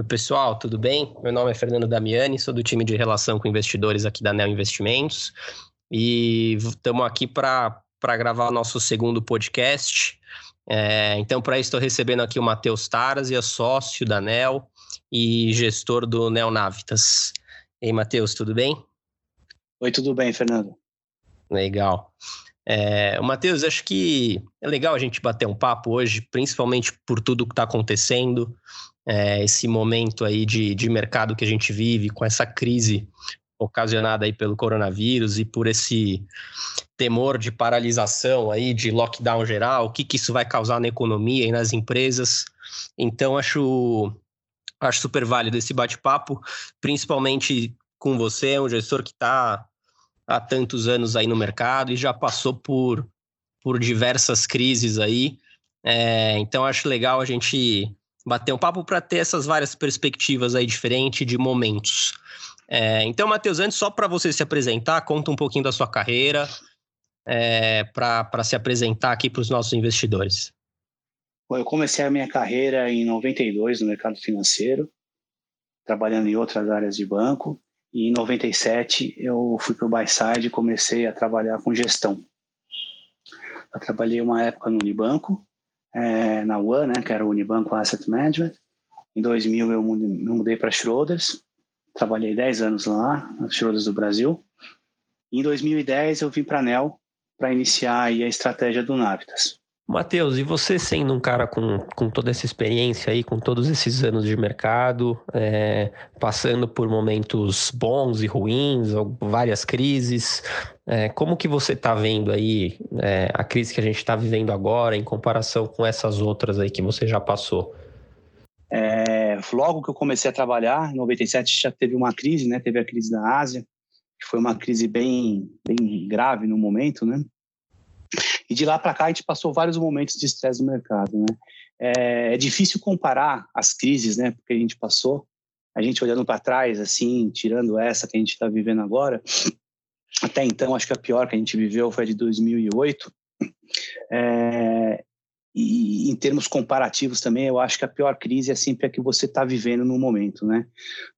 Oi, pessoal, tudo bem? Meu nome é Fernando Damiani, sou do time de relação com investidores aqui da Neo Investimentos e estamos aqui para gravar o nosso segundo podcast. É, então, para isso, estou recebendo aqui o Matheus Taras, é sócio da Nel e gestor do Neo Navitas. E aí, Matheus, tudo bem? Oi, tudo bem, Fernando. Legal. É, Matheus, acho que é legal a gente bater um papo hoje, principalmente por tudo que está acontecendo, é, esse momento aí de, de mercado que a gente vive, com essa crise ocasionada aí pelo coronavírus e por esse temor de paralisação aí, de lockdown geral, o que, que isso vai causar na economia e nas empresas. Então, acho, acho super válido esse bate-papo, principalmente com você, um gestor que está há tantos anos aí no mercado e já passou por, por diversas crises aí. É, então acho legal a gente bater um papo para ter essas várias perspectivas aí diferentes de momentos. É, então, Matheus, antes, só para você se apresentar, conta um pouquinho da sua carreira, é, para se apresentar aqui para os nossos investidores. Eu comecei a minha carreira em 92 no mercado financeiro, trabalhando em outras áreas de banco. E em 97 eu fui para o Byside e comecei a trabalhar com gestão. Eu trabalhei uma época no Unibanco, é, na One, né, que era o Unibanco Asset Management. Em 2000 eu mudei para Schroders, trabalhei 10 anos lá, na Schroders do Brasil. Em 2010 eu vim para a NEL para iniciar a estratégia do Navitas. Matheus, e você sendo um cara com, com toda essa experiência aí, com todos esses anos de mercado, é, passando por momentos bons e ruins, várias crises, é, como que você está vendo aí é, a crise que a gente está vivendo agora em comparação com essas outras aí que você já passou? É, logo que eu comecei a trabalhar, em 97 já teve uma crise, né? Teve a crise da Ásia, que foi uma crise bem, bem grave no momento, né? E de lá para cá a gente passou vários momentos de estresse no mercado, né? É, é, difícil comparar as crises, né? Porque a gente passou, a gente olhando para trás, assim, tirando essa que a gente está vivendo agora, até então acho que a pior que a gente viveu foi a de 2008. É, e em termos comparativos também, eu acho que a pior crise é sempre a que você está vivendo no momento, né?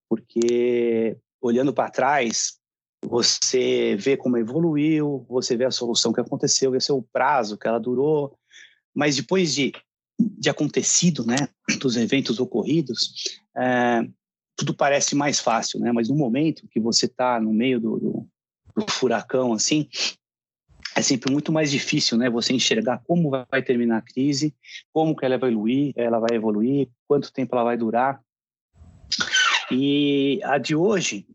Porque olhando para trás, você vê como evoluiu, você vê a solução que aconteceu, esse é o prazo que ela durou, mas depois de, de acontecido, né, dos eventos ocorridos, é, tudo parece mais fácil, né, mas no momento que você está no meio do, do, do, furacão, assim, é sempre muito mais difícil, né, você enxergar como vai terminar a crise, como que ela vai evoluir, ela vai evoluir, quanto tempo ela vai durar, e a de hoje,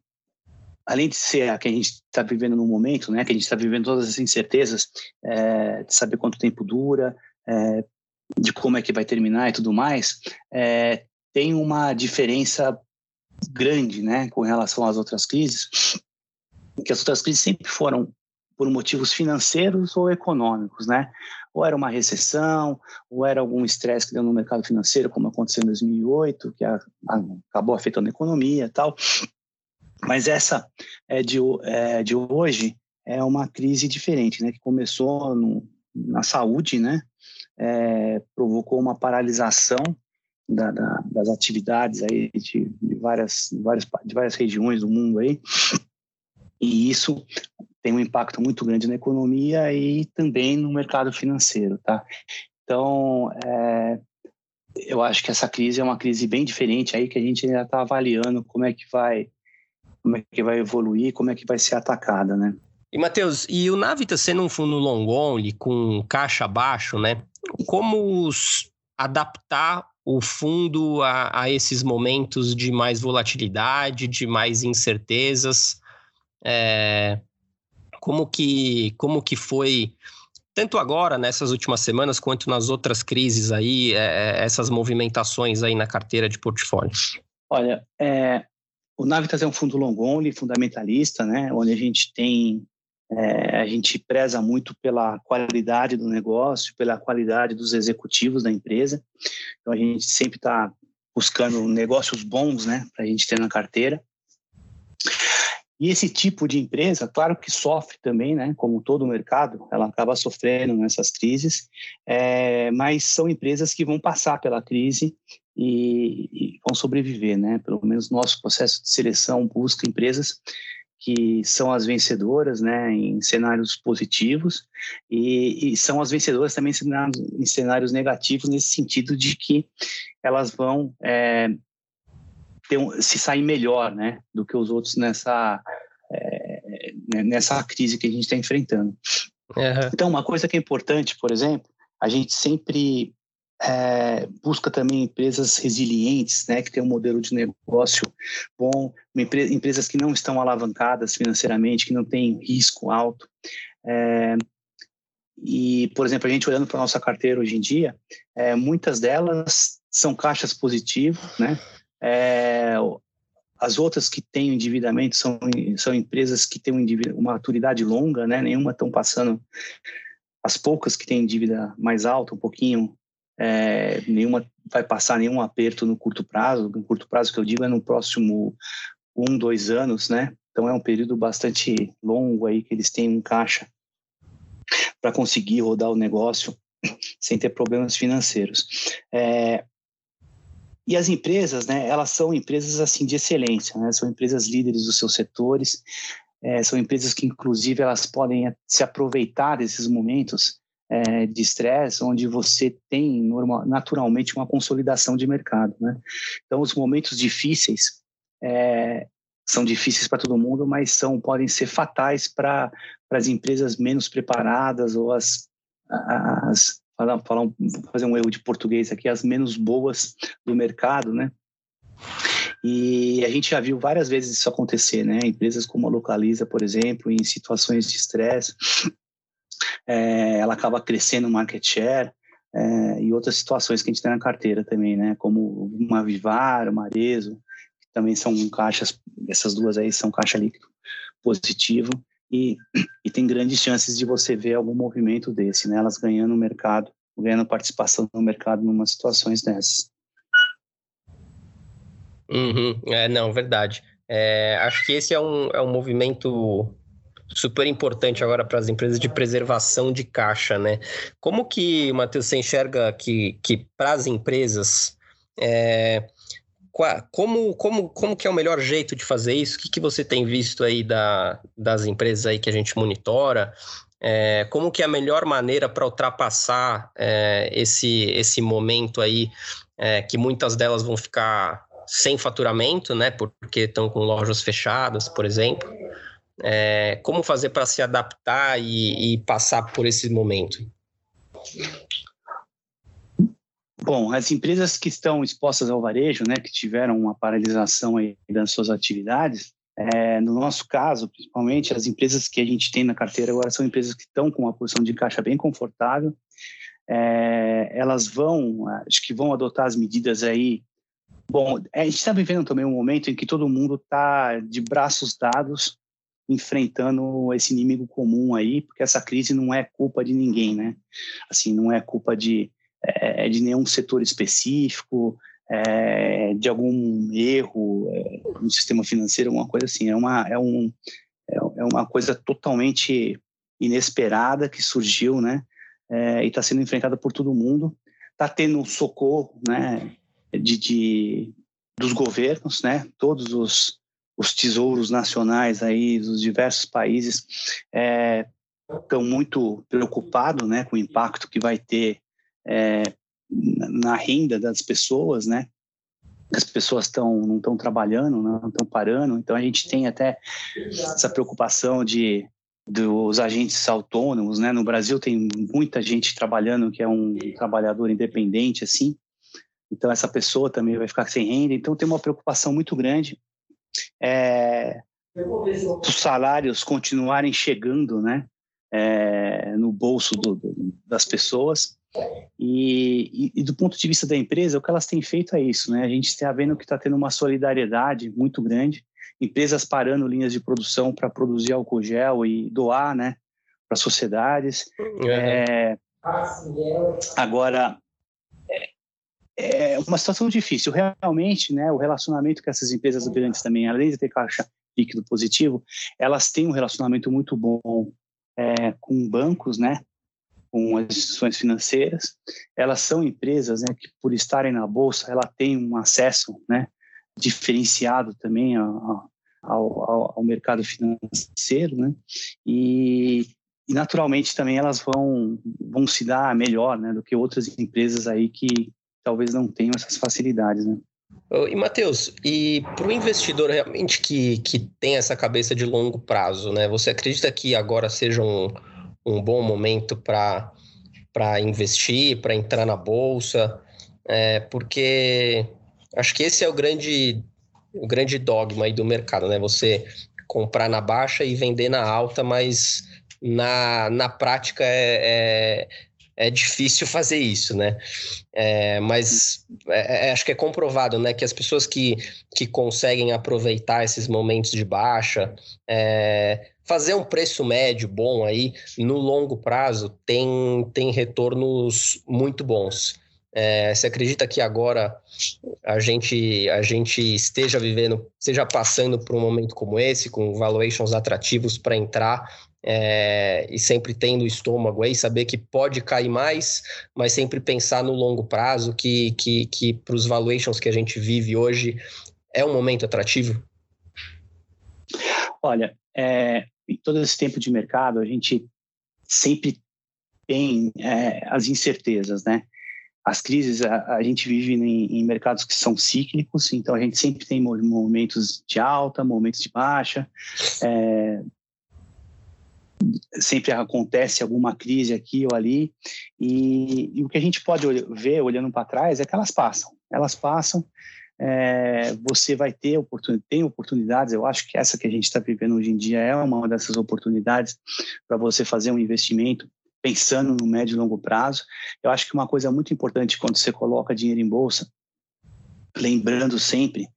além de ser a que a gente está vivendo no momento, né, que a gente está vivendo todas as incertezas é, de saber quanto tempo dura, é, de como é que vai terminar e tudo mais, é, tem uma diferença grande, né, com relação às outras crises, que as outras crises sempre foram por motivos financeiros ou econômicos, né? Ou era uma recessão, ou era algum estresse que deu no mercado financeiro, como aconteceu em 2008, que acabou afetando a economia e tal. Mas essa é de, é, de hoje é uma crise diferente, né? Que começou no, na saúde, né? É, provocou uma paralisação da, da, das atividades aí de, de, várias, de, várias, de várias regiões do mundo aí. E isso tem um impacto muito grande na economia e também no mercado financeiro, tá? Então, é, eu acho que essa crise é uma crise bem diferente aí que a gente ainda está avaliando como é que vai como é que vai evoluir, como é que vai ser atacada, né? E, Matheus, e o Navita sendo um fundo long only, com caixa baixo, né? Como adaptar o fundo a, a, esses momentos de mais volatilidade, de mais incertezas? É, como, que, como que foi, tanto agora, nessas últimas semanas, quanto nas outras crises aí, é, é essas movimentações aí na carteira de portfólio? Olha, é, o Navitas é um fundo long only, fundamentalista, né, onde a gente tem, é, a gente preza muito pela qualidade do negócio, pela qualidade dos executivos da empresa. Então a gente sempre está buscando negócios bons, né, para a gente ter na carteira. E esse tipo de empresa, claro que sofre também, né? Como todo o mercado, ela acaba sofrendo nessas crises, é, mas são empresas que vão passar pela crise e, e vão sobreviver, né? Pelo menos nosso processo de seleção busca empresas que são as vencedoras, né, em cenários positivos e, e são as vencedoras também em cenários, negativos nesse sentido de que elas vão é, um, se sair melhor, né, do que os outros nessa é, nessa crise que a gente está enfrentando. Uhum. Então, uma coisa que é importante, por exemplo, a gente sempre é, busca também empresas resilientes, né, que tem um modelo de negócio bom, empresa, empresas que não estão alavancadas financeiramente, que não têm risco alto. É, e, por exemplo, a gente olhando para a nossa carteira hoje em dia, é, muitas delas são caixas positivos, né? É, as outras que têm endividamento são, são empresas que têm uma maturidade longa, né? Nenhuma estão passando. As poucas que têm dívida mais alta, um pouquinho, é, nenhuma vai passar nenhum aperto no curto prazo. No curto prazo que eu digo é no próximo um, dois anos, né? Então é um período bastante longo aí que eles têm em caixa para conseguir rodar o negócio sem ter problemas financeiros. É, e as empresas, né, elas são empresas assim de excelência, né? São empresas líderes dos seus setores, é, são empresas que inclusive elas podem se aproveitar desses momentos é, de estresse, onde você tem normal, naturalmente uma consolidação de mercado. Né? Então, os momentos difíceis é, são difíceis para todo mundo, mas são podem ser fatais para as empresas menos preparadas ou as, as falar, falar fazer um erro de português aqui, as menos boas do mercado, né? E a gente já viu várias vezes isso acontecer, né? Empresas como a Localiza, por exemplo, em situações de estresse, é, ela acaba crescendo market share é, e outras situações que a gente tem na carteira também, né? Como uma Vivar, uma Arezo, que também são caixas, essas duas aí são caixa líquido positivo e, e tem grandes chances de você ver algum movimento desse, né? Elas ganhando mercado, ganhando participação no mercado em umas situações dessas. Uhum, é, não, verdade. É, acho que esse é um, é um movimento super importante agora para as empresas de preservação de caixa, né? Como que, Matheus, você enxerga que, que para as empresas, é, como, como, como que é o melhor jeito de fazer isso? O que, que você tem visto aí da, das empresas aí que a gente monitora? É, como que é a melhor maneira para ultrapassar é, esse, esse momento aí é, que muitas delas vão ficar sem faturamento, né? Porque estão com lojas fechadas, por exemplo. É, como fazer para se adaptar e, e, passar por esse momento? Bom, as empresas que estão expostas ao varejo, né, que tiveram uma paralisação aí das suas atividades, é, no nosso caso, principalmente, as empresas que a gente tem na carteira agora são empresas que estão com uma posição de caixa bem confortável. É, elas vão, acho que vão adotar as medidas aí. Bom, a gente está vivendo também um momento em que todo mundo está de braços dados enfrentando esse inimigo comum aí, porque essa crise não é culpa de ninguém, né? Assim, não é culpa de, é, de nenhum setor específico, é, de algum erro é, no sistema financeiro, alguma coisa assim. É uma, é, um, é, é uma coisa totalmente inesperada que surgiu, né? É, e está sendo enfrentada por todo mundo. Está tendo socorro, né? De, de, dos governos, né? Todos os os tesouros nacionais aí dos diversos países é, estão muito preocupados né, com o impacto que vai ter é, na renda das pessoas, né? As pessoas estão não estão trabalhando, não estão parando, então a gente tem até essa preocupação de dos agentes autônomos, né? No Brasil tem muita gente trabalhando que é um trabalhador independente assim, então essa pessoa também vai ficar sem renda, então tem uma preocupação muito grande é, os salários continuarem chegando né, é, no bolso do, do, das pessoas. E, e, e, do ponto de vista da empresa, o que elas têm feito é isso. Né? A gente está vendo que está tendo uma solidariedade muito grande, empresas parando linhas de produção para produzir álcool gel e doar né, para sociedades. Uhum. É, agora, é uma situação difícil. Realmente, né, o relacionamento com essas empresas grandes também, além de ter caixa líquido positivo, elas têm um relacionamento muito bom é, com bancos, né, com as instituições financeiras. Elas são empresas né, que, por estarem na bolsa, ela tem um acesso né, diferenciado também ao, ao, ao mercado financeiro, né? E, e, naturalmente também elas vão, vão se dar melhor né, do que outras empresas aí que talvez não tenham essas facilidades, né? E Matheus, e para o investidor realmente que, que tem essa cabeça de longo prazo, né? Você acredita que agora seja um, um bom momento para investir, para entrar na bolsa? É, porque acho que esse é o grande, o grande dogma aí do mercado, né? Você comprar na baixa e vender na alta, mas na, na prática é, é é difícil fazer isso, né? É, mas é, é, acho que é comprovado, né, que as pessoas que, que conseguem aproveitar esses momentos de baixa, é, fazer um preço médio bom aí no longo prazo tem, tem retornos muito bons. É, você acredita que agora a gente, a gente esteja vivendo, esteja passando por um momento como esse, com valuations atrativos para entrar é, e sempre tendo o estômago aí, saber que pode cair mais, mas sempre pensar no longo prazo, que, que, que para os valuations que a gente vive hoje é um momento atrativo? Olha, é, em todo esse tempo de mercado, a gente sempre tem é, as incertezas, né? As crises, a, a gente vive em, em, mercados que são cíclicos, então a gente sempre tem momentos de alta, momentos de baixa. É, sempre acontece alguma crise aqui ou ali, e, e o que a gente pode ver olhando para trás é que elas passam, elas passam, é, você vai ter oportun, tem oportunidades, eu acho que essa que a gente está vivendo hoje em dia é uma dessas oportunidades para você fazer um investimento pensando no médio e longo prazo. Eu acho que uma coisa muito importante quando você coloca dinheiro em bolsa, lembrando sempre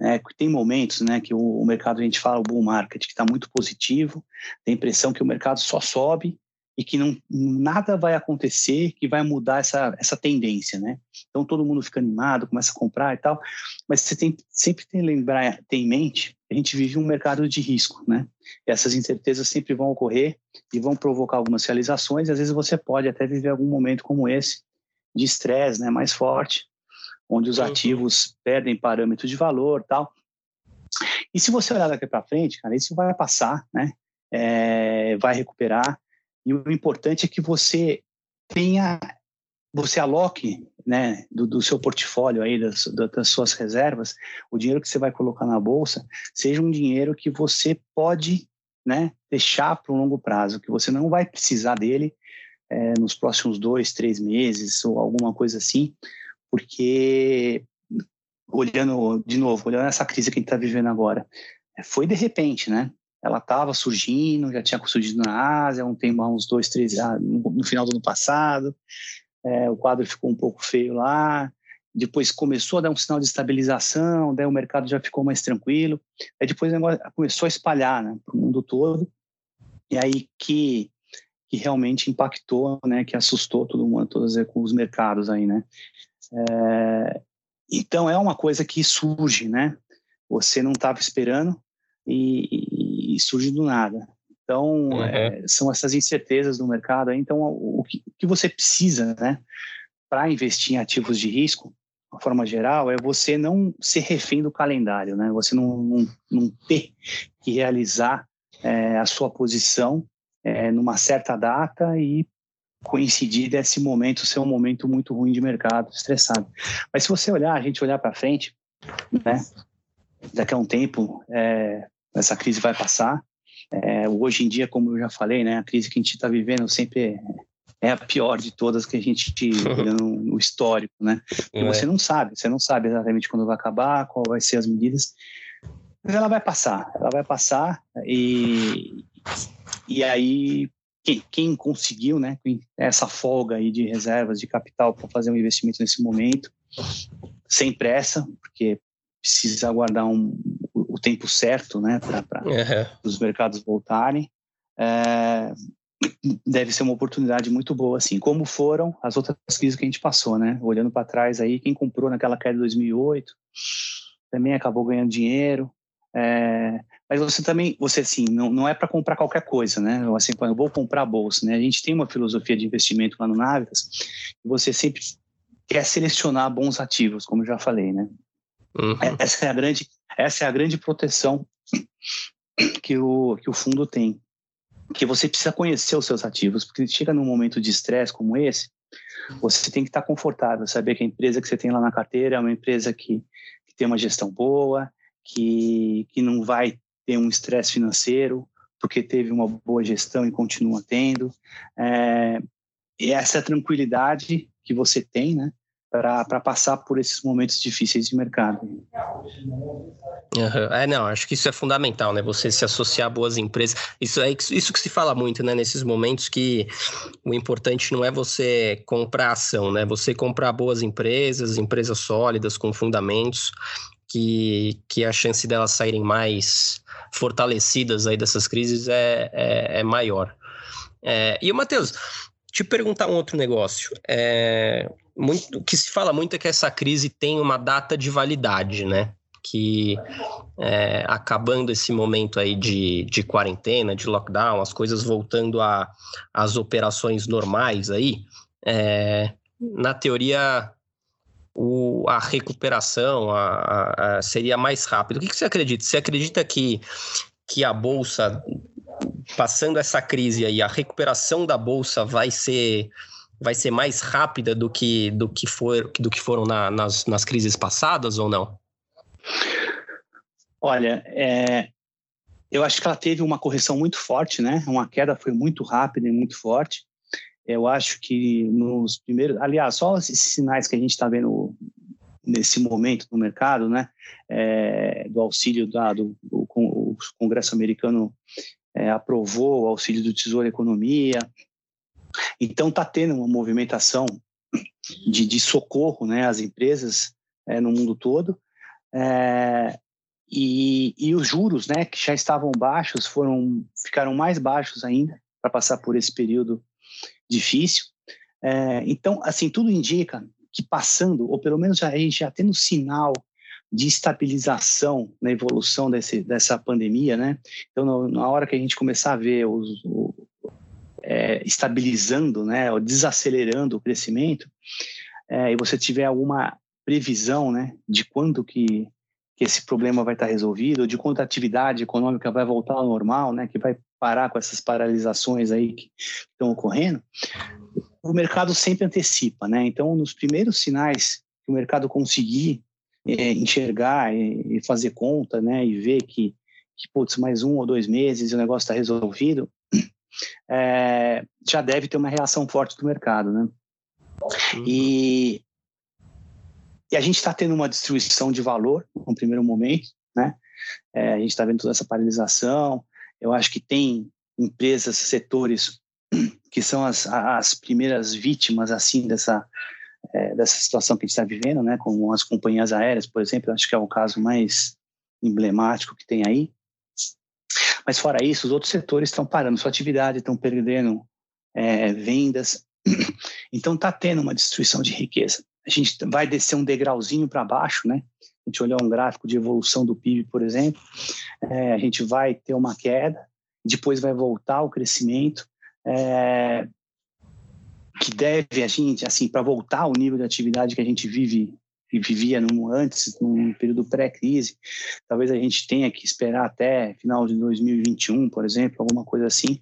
é, tem momentos né, que o, o, mercado, a gente fala, o bull market, que está muito positivo, tem a impressão que o mercado só sobe e que não, nada vai acontecer que vai mudar essa, essa tendência, né? Então todo mundo fica animado, começa a comprar e tal, mas você tem, sempre tem que lembrar, ter em mente, a gente vive um mercado de risco, né? E essas incertezas sempre vão ocorrer e vão provocar algumas realizações, e às vezes você pode até viver algum momento como esse, de estresse, né, mais forte, onde os uhum. ativos perdem parâmetro de valor tal. E se você olhar daqui para frente, cara, isso vai passar, né? É, vai recuperar. E o importante é que você tenha, você aloque, né, do, do seu portfólio aí, das, das, suas reservas, o dinheiro que você vai colocar na bolsa, seja um dinheiro que você pode, né, deixar para um longo prazo, que você não vai precisar dele é, nos próximos dois, três meses ou alguma coisa assim, porque olhando de novo, olhando essa crise que a gente está vivendo agora, foi de repente, né? Ela estava surgindo, já tinha surgido na Ásia, um tempo, uns dois, três, ah, no final do ano passado. É, o quadro ficou um pouco feio lá. Depois começou a dar um sinal de estabilização, daí o mercado já ficou mais tranquilo. Aí depois o negócio começou a espalhar né, para o mundo todo. E aí que, que realmente impactou, né, que assustou todo mundo, todos os mercados aí, né? É, então é uma coisa que surge, né? Você não estava esperando e, e, surge do nada. Então uhum. é, são essas incertezas do mercado. Então o, que, o que, você precisa, né, para investir em ativos de risco, de forma geral, é você não ser refém do calendário, né? Você não, não, não ter que realizar é, a sua posição é, numa certa data e coincidir desse momento ser um momento muito ruim de mercado, estressado. Mas se você olhar, a gente olhar para frente, né? Daqui a um tempo, é, essa crise vai passar. É, hoje em dia, como eu já falei, né? A crise que a gente está vivendo sempre é a pior de todas que a gente no histórico, né? Porque é. você não sabe, você não sabe exatamente quando vai acabar, qual vai ser as medidas, mas ela vai passar, ela vai passar e e aí quem, quem, conseguiu, né, essa folga aí de reservas de capital para fazer um investimento nesse momento, sem pressa, porque precisa aguardar um, tempo certo, né, para uhum. os mercados voltarem. É, deve ser uma oportunidade muito boa, assim, como foram as outras crises que a gente passou, né? Olhando para trás aí, quem comprou naquela queda de 2008 também acabou ganhando dinheiro. É, mas você também, você assim, não, não é para comprar qualquer coisa, né? Assim, eu vou comprar bolsa, né? A gente tem uma filosofia de investimento lá no Navitas, você sempre quer selecionar bons ativos, como eu já falei, né? Uhum. Essa é a grande, essa é a grande proteção que o, que o fundo tem, que você precisa conhecer os seus ativos, porque chega num momento de estresse como esse, você tem que estar confortável, saber que a empresa que você tem lá na carteira é uma empresa que, que tem uma gestão boa, que, que não vai ter um estresse financeiro, porque teve uma boa gestão e continua tendo. É, e essa tranquilidade que você tem, né, para passar por esses momentos difíceis de mercado. Uhum. É, não, acho que isso é fundamental, né? Você se associar a boas empresas. Isso é isso que se fala muito, né? Nesses momentos que o importante não é você comprar ação, né? Você comprar boas empresas, empresas sólidas, com fundamentos, que, que a chance delas saírem mais fortalecidas aí dessas crises é, é, é maior. É, e o Matheus, te perguntar um outro negócio. É, muito, o que se fala muito é que essa crise tem uma data de validade, né? Que é, acabando esse momento aí de, de quarentena, de lockdown, as coisas voltando às operações normais aí, é, na teoria o, a recuperação a, a, a seria mais rápida. O que, que você acredita? Você acredita que, que a Bolsa passando essa crise aí, a recuperação da bolsa vai ser vai ser mais rápida do que do que for do que foram na, nas, nas crises passadas ou não? Olha, é, eu acho que ela teve uma correção muito forte, né? Uma queda foi muito rápida e muito forte. Eu acho que nos primeiros, aliás, só esses sinais que a gente está vendo nesse momento no mercado, né, é, do auxílio dado, o, Congresso americano é, aprovou o auxílio do Tesouro Economia. Então está tendo uma movimentação de, de, socorro né, às empresas é, no mundo todo. É, e, e, os juros, né, que já estavam baixos, foram ficaram mais baixos ainda para passar por esse período difícil. É, então, assim, tudo indica que passando, ou pelo menos já, já tendo sinal de estabilização na evolução desse, dessa pandemia, né? Então, na hora que a gente começar a ver os, é, estabilizando, né, ou desacelerando o crescimento, é, e você tiver alguma previsão, né, de quando que, que esse problema vai estar resolvido, de quando a atividade econômica vai voltar ao normal, né, que vai parar com essas paralisações aí que estão ocorrendo, o mercado sempre antecipa, né? Então, nos primeiros sinais que o mercado conseguir é, enxergar e, e, fazer conta, né, e ver que, que putz, mais um ou dois meses e o negócio está resolvido, é, já deve ter uma reação forte do mercado, né? Uhum. E, e a gente está tendo uma destruição de valor no primeiro momento, né? É, a gente está vendo toda essa paralisação. Eu acho que tem empresas, setores que são as, as primeiras vítimas assim dessa é, dessa situação que a gente está vivendo, né, como as companhias aéreas, por exemplo, acho que é o caso mais emblemático que tem aí. Mas fora isso, os outros setores estão parando sua atividade, estão perdendo é, vendas. Então está tendo uma destruição de riqueza. A gente vai descer um degrauzinho para baixo, né? A gente olhar um gráfico de evolução do PIB, por exemplo, é, a gente vai ter uma queda, depois vai voltar o crescimento. É, que deve a gente, assim, para voltar ao nível de atividade que a gente vive vivia no, antes, num período pré-crise, talvez a gente tenha que esperar até final de 2021, por exemplo, alguma coisa assim.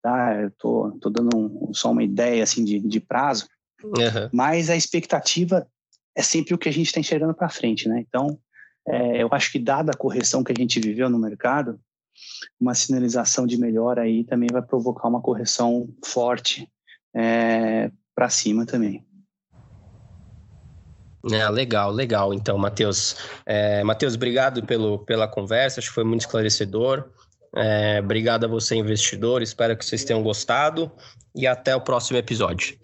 Tá? Eu tô, tô dando um, só uma ideia assim de, de prazo, uhum. mas a expectativa é sempre o que a gente está enxergando para frente, né? Então, é, eu acho que dada a correção que a gente viveu no mercado, uma sinalização de melhora aí também vai provocar uma correção forte é, para cima também. É, legal, legal. Então, Matheus. É, Matheus, obrigado pelo, pela conversa, acho que foi muito esclarecedor. É, obrigado a você, investidor. Espero que vocês tenham gostado e até o próximo episódio.